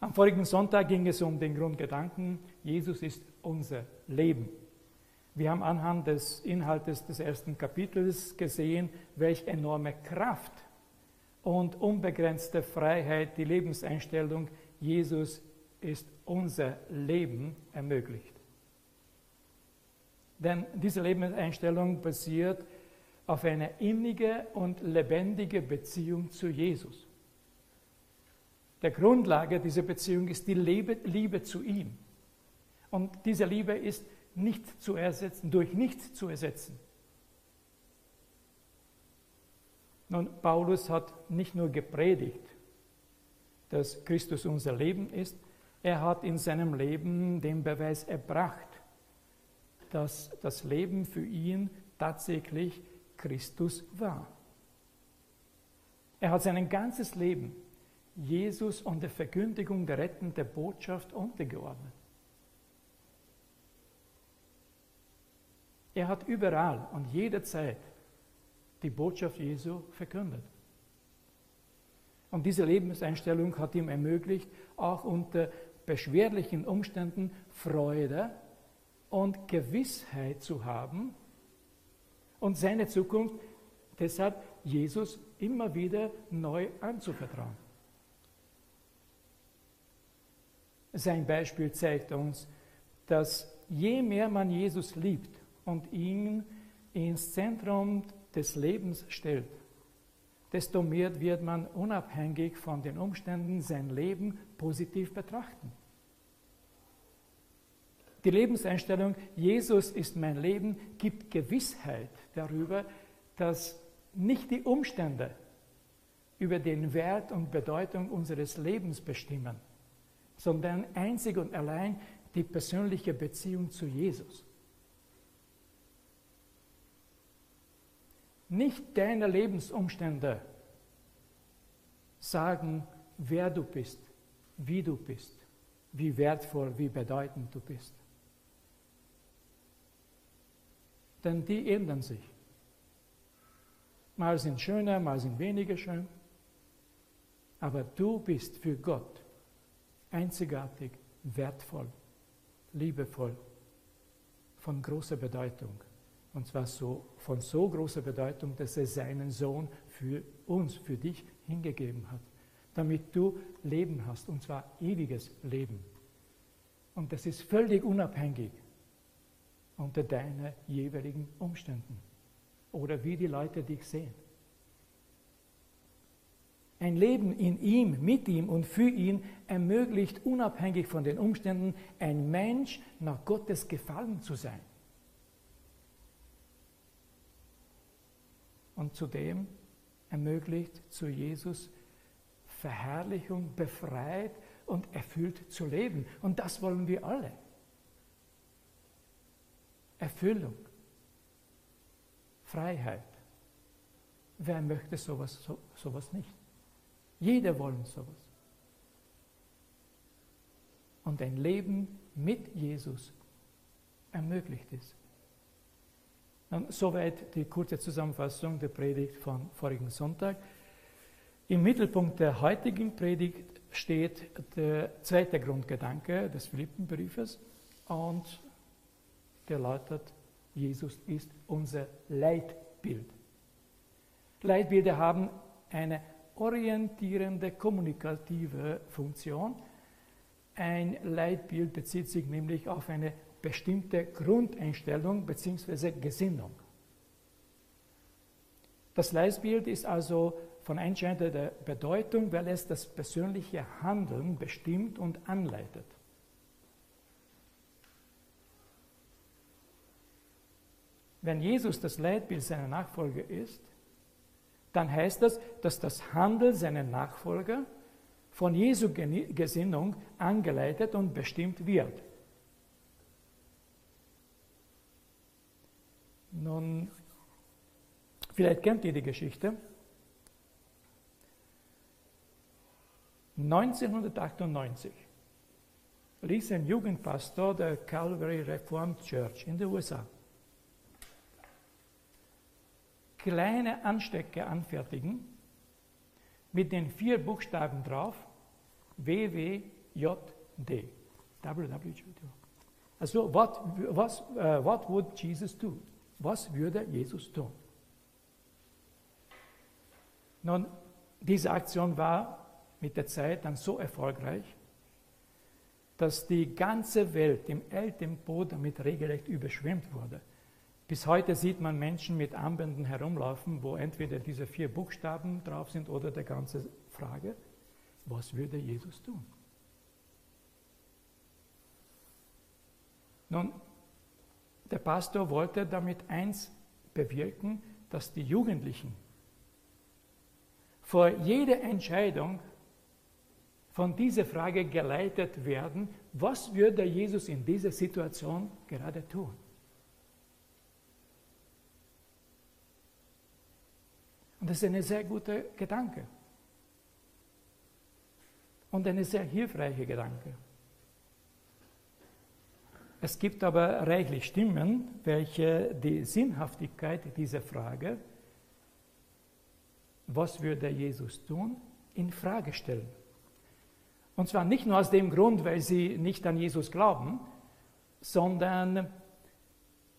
Am vorigen Sonntag ging es um den Grundgedanken, Jesus ist unser Leben. Wir haben anhand des Inhaltes des ersten Kapitels gesehen, welche enorme Kraft und unbegrenzte Freiheit die Lebenseinstellung Jesus ist unser Leben ermöglicht. Denn diese Lebenseinstellung basiert auf eine innige und lebendige Beziehung zu Jesus. Der Grundlage dieser Beziehung ist die Liebe, Liebe zu ihm. Und diese Liebe ist nicht zu ersetzen, durch nichts zu ersetzen. Nun, Paulus hat nicht nur gepredigt, dass Christus unser Leben ist, er hat in seinem Leben den Beweis erbracht, dass das Leben für ihn tatsächlich Christus war. Er hat sein ganzes Leben Jesus und der Verkündigung der rettenden Botschaft untergeordnet. Er hat überall und jederzeit die Botschaft Jesu verkündet. Und diese Lebenseinstellung hat ihm ermöglicht, auch unter beschwerlichen Umständen Freude und Gewissheit zu haben und seine Zukunft deshalb Jesus immer wieder neu anzuvertrauen. Sein Beispiel zeigt uns, dass je mehr man Jesus liebt und ihn ins Zentrum des Lebens stellt, desto mehr wird man unabhängig von den Umständen sein Leben positiv betrachten. Die Lebenseinstellung, Jesus ist mein Leben, gibt Gewissheit darüber, dass nicht die Umstände über den Wert und Bedeutung unseres Lebens bestimmen, sondern einzig und allein die persönliche Beziehung zu Jesus. Nicht deine Lebensumstände sagen, wer du bist, wie du bist, wie wertvoll, wie bedeutend du bist. Denn die ändern sich. Mal sind schöner, mal sind weniger schön. Aber du bist für Gott einzigartig, wertvoll, liebevoll, von großer Bedeutung. Und zwar so, von so großer Bedeutung, dass er seinen Sohn für uns, für dich hingegeben hat, damit du Leben hast, und zwar ewiges Leben. Und das ist völlig unabhängig unter deinen jeweiligen Umständen oder wie die Leute dich sehen. Ein Leben in ihm, mit ihm und für ihn ermöglicht unabhängig von den Umständen ein Mensch nach Gottes Gefallen zu sein. Und zudem ermöglicht zu Jesus Verherrlichung, befreit und erfüllt zu leben. Und das wollen wir alle. Erfüllung, Freiheit. Wer möchte sowas, so, sowas nicht? Jeder wollen sowas. Und ein Leben mit Jesus ermöglicht ist. Soweit die kurze Zusammenfassung der Predigt von vorigen Sonntag. Im Mittelpunkt der heutigen Predigt steht der zweite Grundgedanke des Philippenbriefes und der lautet, Jesus ist unser Leitbild. Leitbilder haben eine orientierende, kommunikative Funktion. Ein Leitbild bezieht sich nämlich auf eine bestimmte Grundeinstellung bzw. Gesinnung. Das Leitbild ist also von entscheidender Bedeutung, weil es das persönliche Handeln bestimmt und anleitet. Wenn Jesus das Leitbild seiner Nachfolger ist, dann heißt das, dass das Handeln seiner Nachfolger von Jesu Gesinnung angeleitet und bestimmt wird. Nun, vielleicht kennt ihr die Geschichte. 1998 ließ ein Jugendpastor der Calvary Reformed Church in den USA kleine Anstecker anfertigen mit den vier Buchstaben drauf, WWJD. W-J-D. WWJD. Also, what, was, uh, what would Jesus do? Was würde Jesus tun? Nun, diese Aktion war mit der Zeit dann so erfolgreich, dass die ganze Welt im Eltempo damit regelrecht überschwemmt wurde. Bis heute sieht man Menschen mit Armbänden herumlaufen, wo entweder diese vier Buchstaben drauf sind oder der ganze Frage, was würde Jesus tun? Nun, der Pastor wollte damit eins bewirken, dass die Jugendlichen vor jeder Entscheidung von dieser Frage geleitet werden, was würde Jesus in dieser Situation gerade tun? Und das ist ein sehr guter Gedanke. Und ein sehr hilfreicher Gedanke. Es gibt aber reichlich Stimmen, welche die Sinnhaftigkeit dieser Frage, was würde Jesus tun, in Frage stellen. Und zwar nicht nur aus dem Grund, weil sie nicht an Jesus glauben, sondern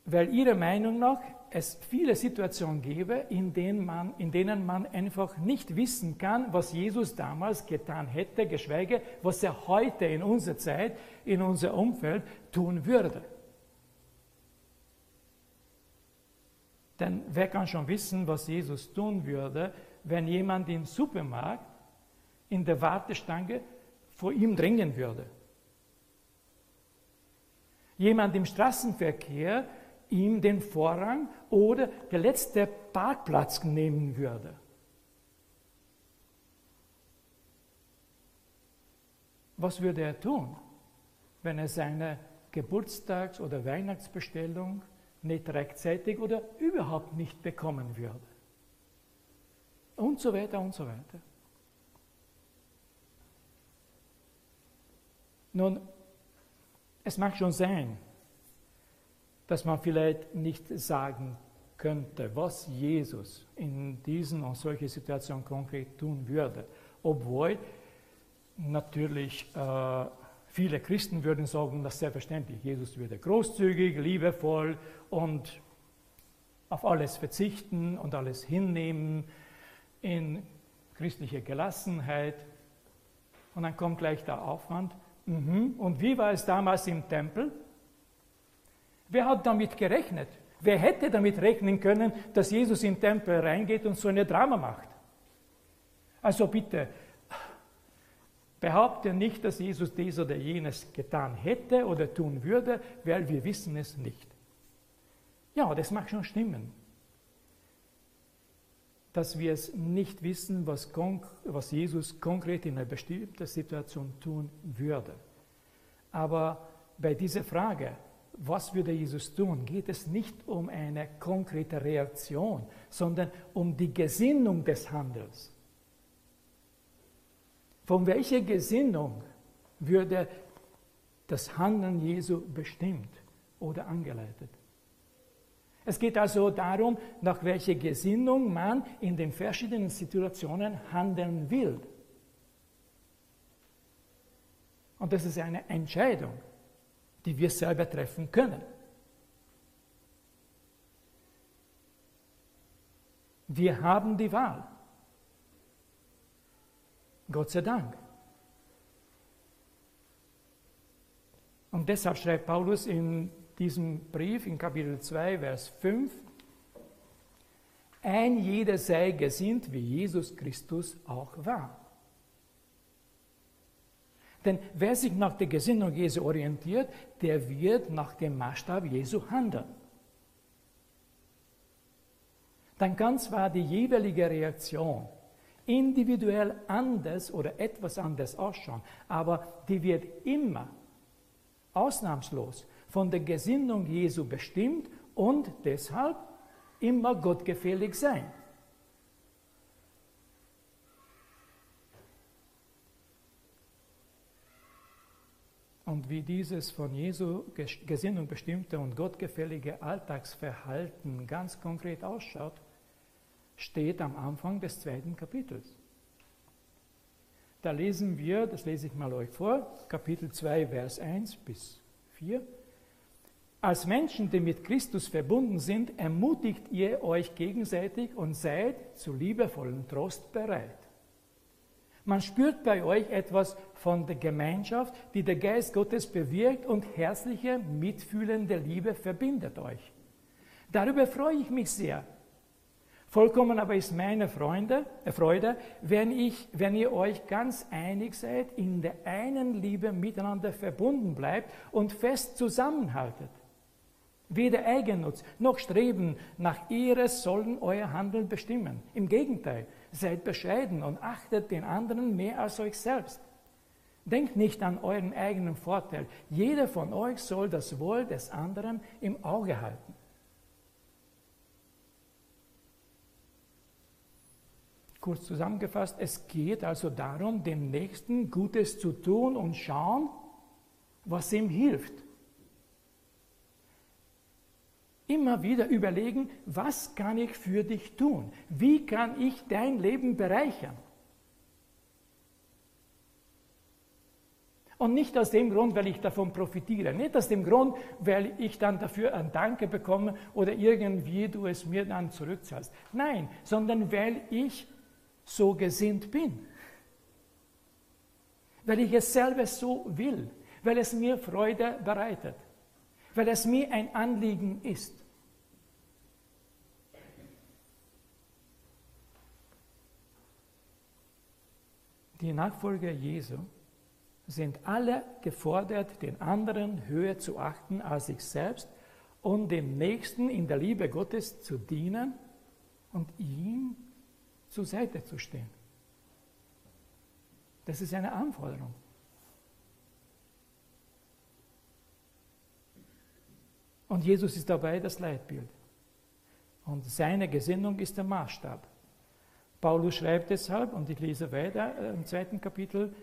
weil ihrer Meinung nach es viele Situationen gäbe, in denen, man, in denen man einfach nicht wissen kann, was Jesus damals getan hätte, geschweige, was er heute in unserer Zeit, in unser Umfeld tun würde. Denn wer kann schon wissen, was Jesus tun würde, wenn jemand im Supermarkt in der Wartestange vor ihm dringen würde? Jemand im Straßenverkehr ihm den Vorrang oder der letzte Parkplatz nehmen würde. Was würde er tun, wenn er seine Geburtstags- oder Weihnachtsbestellung nicht rechtzeitig oder überhaupt nicht bekommen würde? Und so weiter und so weiter. Nun, es mag schon sein, dass man vielleicht nicht sagen könnte, was Jesus in diesen und solchen Situationen konkret tun würde. Obwohl natürlich äh, viele Christen würden sagen, das ist selbstverständlich. Jesus würde großzügig, liebevoll und auf alles verzichten und alles hinnehmen in christlicher Gelassenheit. Und dann kommt gleich der Aufwand. Mhm. Und wie war es damals im Tempel? Wer hat damit gerechnet? Wer hätte damit rechnen können, dass Jesus den Tempel reingeht und so eine Drama macht? Also bitte, behaupte nicht, dass Jesus dies oder jenes getan hätte oder tun würde, weil wir wissen es nicht. Ja, das mag schon stimmen, dass wir es nicht wissen, was, was Jesus konkret in einer bestimmten Situation tun würde. Aber bei dieser Frage, was würde Jesus tun, geht es nicht um eine konkrete Reaktion, sondern um die Gesinnung des Handels. Von welcher Gesinnung würde das Handeln Jesu bestimmt oder angeleitet? Es geht also darum, nach welcher Gesinnung man in den verschiedenen Situationen handeln will. Und das ist eine Entscheidung die wir selber treffen können. Wir haben die Wahl. Gott sei Dank. Und deshalb schreibt Paulus in diesem Brief in Kapitel 2, Vers 5, ein jeder sei gesinnt, wie Jesus Christus auch war. Denn wer sich nach der Gesinnung Jesu orientiert, der wird nach dem Maßstab Jesu handeln. Dann kann zwar die jeweilige Reaktion individuell anders oder etwas anders ausschauen, aber die wird immer ausnahmslos von der Gesinnung Jesu bestimmt und deshalb immer gottgefällig sein. Und wie dieses von Jesu Gesinnung bestimmte und gottgefällige Alltagsverhalten ganz konkret ausschaut, steht am Anfang des zweiten Kapitels. Da lesen wir, das lese ich mal euch vor, Kapitel 2, Vers 1 bis 4. Als Menschen, die mit Christus verbunden sind, ermutigt ihr euch gegenseitig und seid zu liebevollen Trost bereit. Man spürt bei euch etwas von der Gemeinschaft, die der Geist Gottes bewirkt und herzliche, mitfühlende Liebe verbindet euch. Darüber freue ich mich sehr. Vollkommen aber ist meine Freunde, äh Freude, wenn, ich, wenn ihr euch ganz einig seid, in der einen Liebe miteinander verbunden bleibt und fest zusammenhaltet. Weder Eigennutz noch Streben nach Ehre sollen euer Handeln bestimmen. Im Gegenteil, seid bescheiden und achtet den anderen mehr als euch selbst. Denkt nicht an euren eigenen Vorteil. Jeder von euch soll das Wohl des anderen im Auge halten. Kurz zusammengefasst, es geht also darum, dem Nächsten Gutes zu tun und schauen, was ihm hilft. Immer wieder überlegen, was kann ich für dich tun? Wie kann ich dein Leben bereichern? Und nicht aus dem Grund, weil ich davon profitiere. Nicht aus dem Grund, weil ich dann dafür ein Danke bekomme oder irgendwie du es mir dann zurückzahlst. Nein, sondern weil ich so gesinnt bin. Weil ich es selber so will. Weil es mir Freude bereitet. Weil es mir ein Anliegen ist. Die Nachfolger Jesu sind alle gefordert, den anderen höher zu achten als sich selbst und dem Nächsten in der Liebe Gottes zu dienen und ihm zur Seite zu stehen. Das ist eine Anforderung. Und Jesus ist dabei das Leitbild. Und seine Gesinnung ist der Maßstab. Paulus schreibt deshalb, und ich lese weiter äh, im zweiten Kapitel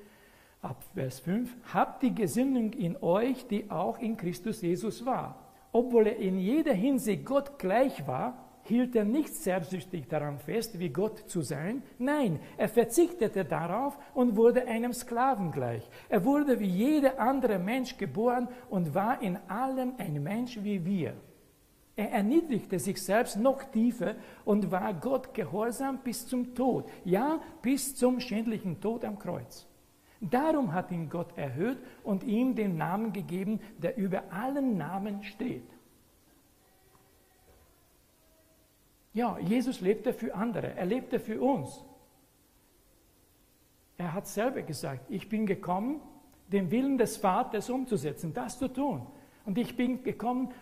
ab Vers 5, habt die Gesinnung in euch, die auch in Christus Jesus war. Obwohl er in jeder Hinsicht Gott gleich war, hielt er nicht selbstsüchtig daran fest, wie Gott zu sein. Nein, er verzichtete darauf und wurde einem Sklaven gleich. Er wurde wie jeder andere Mensch geboren und war in allem ein Mensch wie wir. Er erniedrigte sich selbst noch tiefer und war Gott gehorsam bis zum Tod, ja, bis zum schändlichen Tod am Kreuz. Darum hat ihn Gott erhöht und ihm den Namen gegeben, der über allen Namen steht. Ja, Jesus lebte für andere, er lebte für uns. Er hat selber gesagt, ich bin gekommen, den Willen des Vaters umzusetzen, das zu tun. Und ich bin gekommen,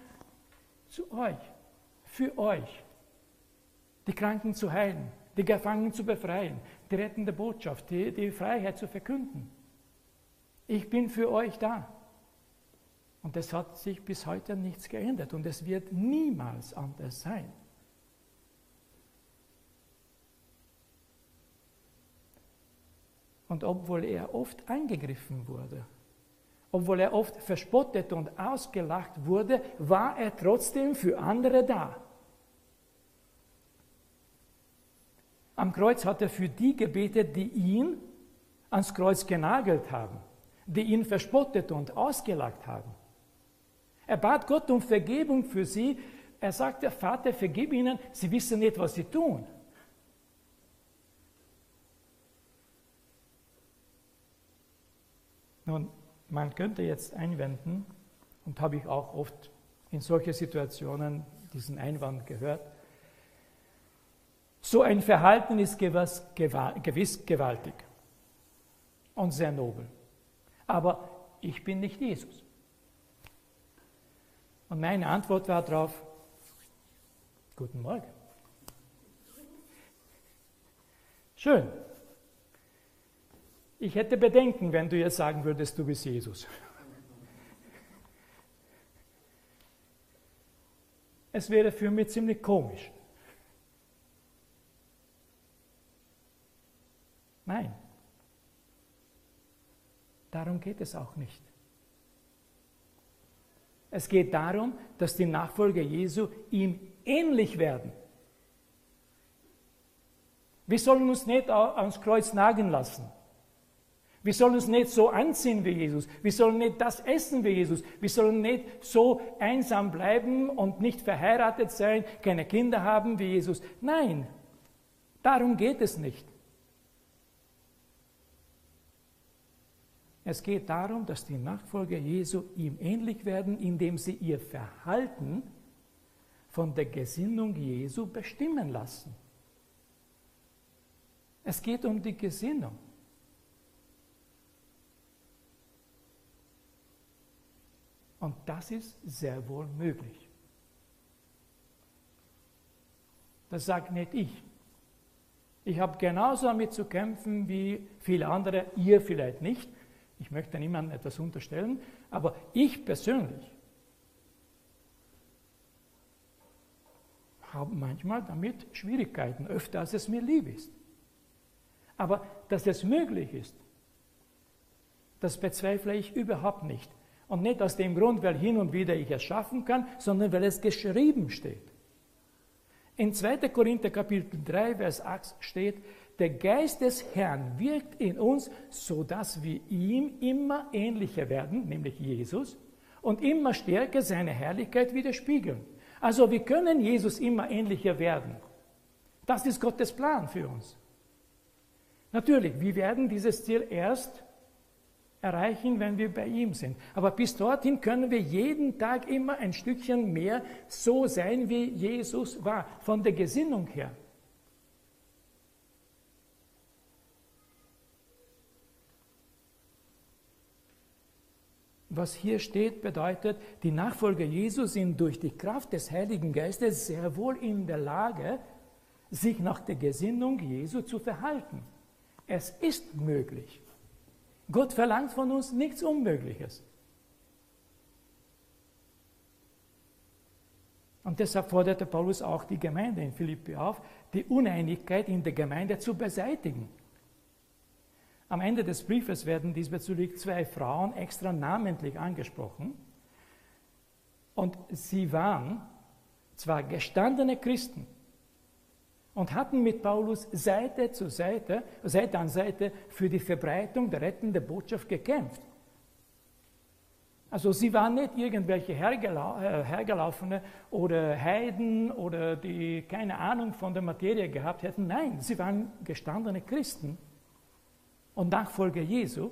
zu euch, für euch, die Kranken zu heilen, die Gefangenen zu befreien, die rettende Botschaft, die, die Freiheit zu verkünden. Ich bin für euch da. Und es hat sich bis heute nichts geändert und es wird niemals anders sein. Und obwohl er oft angegriffen wurde, obwohl er oft verspottet und ausgelacht wurde, war er trotzdem für andere da. Am Kreuz hat er für die gebetet, die ihn ans Kreuz genagelt haben, die ihn verspottet und ausgelacht haben. Er bat Gott um Vergebung für sie. Er sagte, Vater, vergib ihnen, sie wissen nicht, was sie tun. Nun, man könnte jetzt einwenden, und habe ich auch oft in solchen Situationen diesen Einwand gehört, so ein Verhalten ist gewiss, gewiss gewaltig und sehr nobel. Aber ich bin nicht Jesus. Und meine Antwort war darauf, guten Morgen. Schön, ich hätte Bedenken, wenn du jetzt sagen würdest, du bist Jesus. Es wäre für mich ziemlich komisch. Nein, darum geht es auch nicht. Es geht darum, dass die Nachfolger Jesu ihm ähnlich werden. Wir sollen uns nicht ans Kreuz nagen lassen. Wir sollen uns nicht so anziehen wie Jesus. Wir sollen nicht das essen wie Jesus. Wir sollen nicht so einsam bleiben und nicht verheiratet sein, keine Kinder haben wie Jesus. Nein, darum geht es nicht. Es geht darum, dass die Nachfolger Jesu ihm ähnlich werden, indem sie ihr Verhalten von der Gesinnung Jesu bestimmen lassen. Es geht um die Gesinnung. Und das ist sehr wohl möglich. Das sagt nicht ich. Ich habe genauso damit zu kämpfen wie viele andere, ihr vielleicht nicht. Ich möchte niemandem etwas unterstellen, aber ich persönlich habe manchmal damit Schwierigkeiten, öfter als es mir lieb ist. Aber dass es möglich ist, das bezweifle ich überhaupt nicht. Und nicht aus dem Grund, weil hin und wieder ich es schaffen kann, sondern weil es geschrieben steht. In 2. Korinther Kapitel 3, Vers 8 steht, der Geist des Herrn wirkt in uns, sodass wir ihm immer ähnlicher werden, nämlich Jesus, und immer stärker seine Herrlichkeit widerspiegeln. Also wir können Jesus immer ähnlicher werden. Das ist Gottes Plan für uns. Natürlich, wir werden dieses Ziel erst erreichen, wenn wir bei ihm sind. Aber bis dorthin können wir jeden Tag immer ein Stückchen mehr so sein, wie Jesus war, von der Gesinnung her. Was hier steht, bedeutet, die Nachfolger Jesu sind durch die Kraft des Heiligen Geistes sehr wohl in der Lage, sich nach der Gesinnung Jesu zu verhalten. Es ist möglich. Gott verlangt von uns nichts Unmögliches. Und deshalb forderte Paulus auch die Gemeinde in Philippi auf, die Uneinigkeit in der Gemeinde zu beseitigen. Am Ende des Briefes werden diesbezüglich zwei Frauen extra namentlich angesprochen. Und sie waren zwar gestandene Christen, und hatten mit Paulus Seite zu Seite, Seite an Seite für die Verbreitung der rettenden Botschaft gekämpft. Also sie waren nicht irgendwelche äh, Hergelaufene oder Heiden oder die keine Ahnung von der Materie gehabt hätten. Nein, sie waren gestandene Christen und Nachfolger Jesu.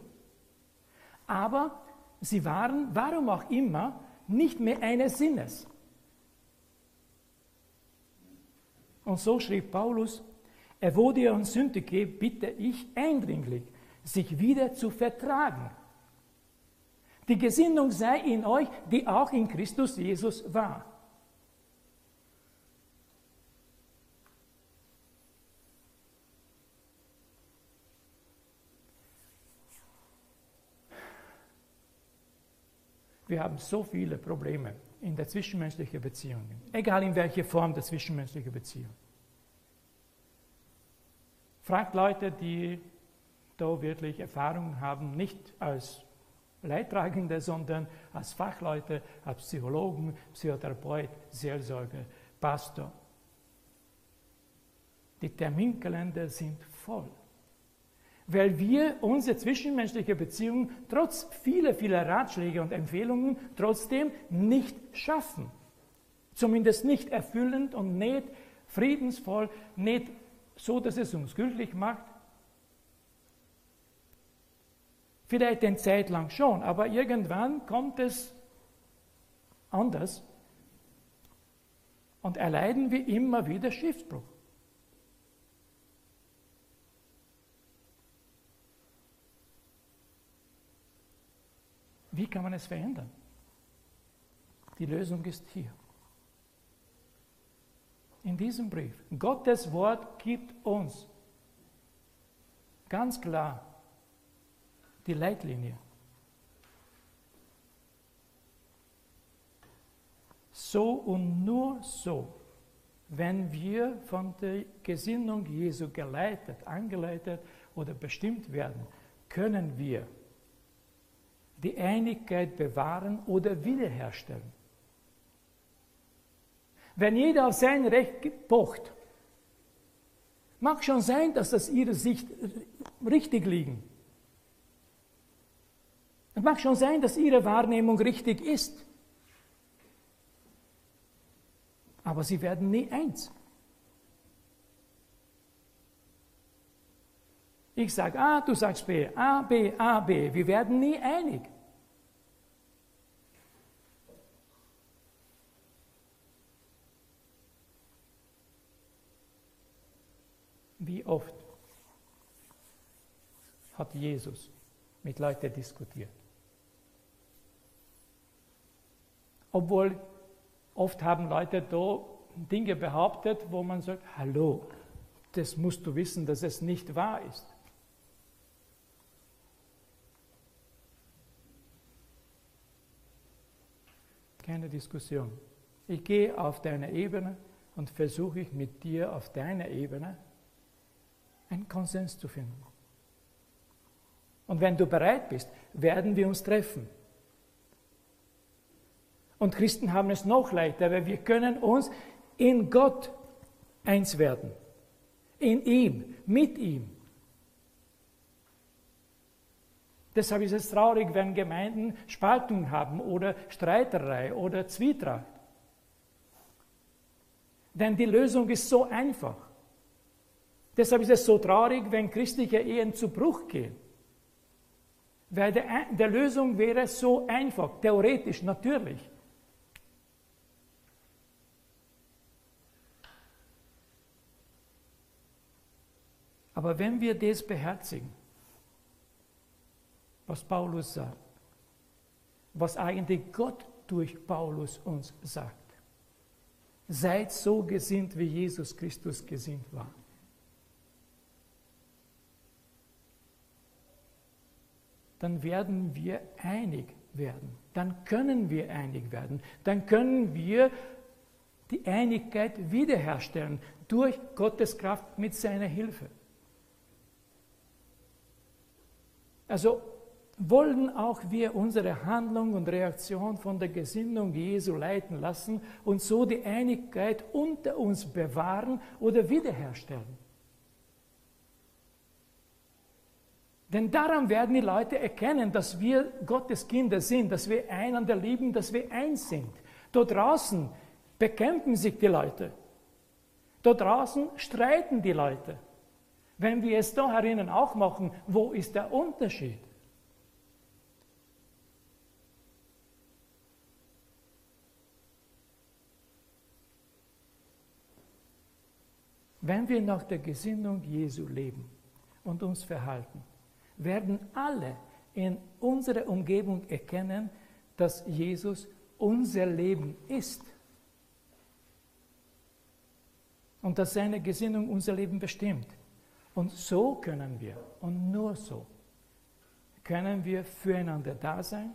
Aber sie waren, warum auch immer, nicht mehr eines Sinnes. Und so schrieb Paulus, er wurde und geht, bitte ich eindringlich, sich wieder zu vertragen. Die Gesinnung sei in euch, die auch in Christus Jesus war. Wir haben so viele Probleme in der zwischenmenschlichen Beziehung, egal in welcher Form der zwischenmenschlichen Beziehung. Fragt Leute, die da wirklich Erfahrung haben, nicht als Leidtragende, sondern als Fachleute, als Psychologen, Psychotherapeut, Seelsorger, Pastor. Die Terminkalender sind voll weil wir unsere zwischenmenschliche Beziehung trotz vieler, vieler Ratschläge und Empfehlungen trotzdem nicht schaffen. Zumindest nicht erfüllend und nicht friedensvoll, nicht so, dass es uns glücklich macht. Vielleicht eine Zeit lang schon, aber irgendwann kommt es anders und erleiden wir immer wieder Schiffbruch. Wie kann man es verändern? Die Lösung ist hier. In diesem Brief. Gottes Wort gibt uns ganz klar die Leitlinie. So und nur so, wenn wir von der Gesinnung Jesu geleitet, angeleitet oder bestimmt werden, können wir die Einigkeit bewahren oder wiederherstellen. Wenn jeder auf sein Recht pocht, mag schon sein, dass das ihre Sicht richtig liegen. Es mag schon sein, dass ihre Wahrnehmung richtig ist, aber sie werden nie eins. Ich sage A, du sagst B, A, B, A, B. Wir werden nie einig. Wie oft hat Jesus mit Leuten diskutiert? Obwohl oft haben Leute da Dinge behauptet, wo man sagt, hallo, das musst du wissen, dass es nicht wahr ist. Keine Diskussion. Ich gehe auf deine Ebene und versuche mit dir auf deiner Ebene einen Konsens zu finden. Und wenn du bereit bist, werden wir uns treffen. Und Christen haben es noch leichter, weil wir können uns in Gott eins werden. In ihm, mit ihm. Deshalb ist es traurig, wenn Gemeinden Spaltung haben oder Streiterei oder Zwietracht. Denn die Lösung ist so einfach. Deshalb ist es so traurig, wenn christliche Ehen zu Bruch gehen. Weil der, der Lösung wäre so einfach, theoretisch, natürlich. Aber wenn wir das beherzigen, was Paulus sagt, was eigentlich Gott durch Paulus uns sagt, seid so gesinnt, wie Jesus Christus gesinnt war. Dann werden wir einig werden. Dann können wir einig werden. Dann können wir die Einigkeit wiederherstellen durch Gottes Kraft mit seiner Hilfe. Also wollen auch wir unsere Handlung und Reaktion von der Gesinnung Jesu leiten lassen und so die Einigkeit unter uns bewahren oder wiederherstellen. Denn daran werden die Leute erkennen, dass wir Gottes Kinder sind, dass wir einander lieben, dass wir eins sind. Dort draußen bekämpfen sich die Leute. Dort draußen streiten die Leute. Wenn wir es da herinnen auch machen, wo ist der Unterschied? Wenn wir nach der Gesinnung Jesu leben und uns verhalten, werden alle in unserer Umgebung erkennen, dass Jesus unser Leben ist. Und dass seine Gesinnung unser Leben bestimmt. Und so können wir, und nur so, können wir füreinander da sein,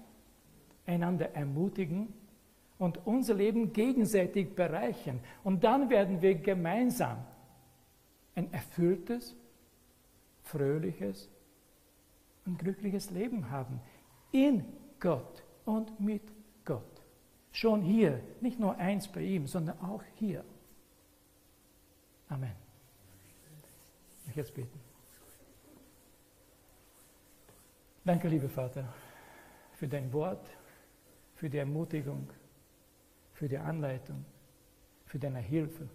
einander ermutigen und unser Leben gegenseitig bereichern. Und dann werden wir gemeinsam ein erfülltes, fröhliches, ein glückliches Leben haben. In Gott und mit Gott. Schon hier, nicht nur eins bei ihm, sondern auch hier. Amen. Ich jetzt beten. Danke, lieber Vater, für dein Wort, für die Ermutigung, für die Anleitung, für deine Hilfe.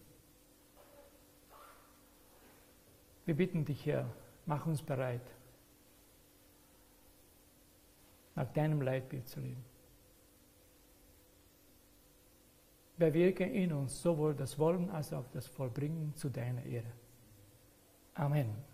Wir bitten dich, Herr, mach uns bereit, nach deinem Leitbild zu leben. Bewirke in uns sowohl das Wollen als auch das Vollbringen zu deiner Ehre. Amen.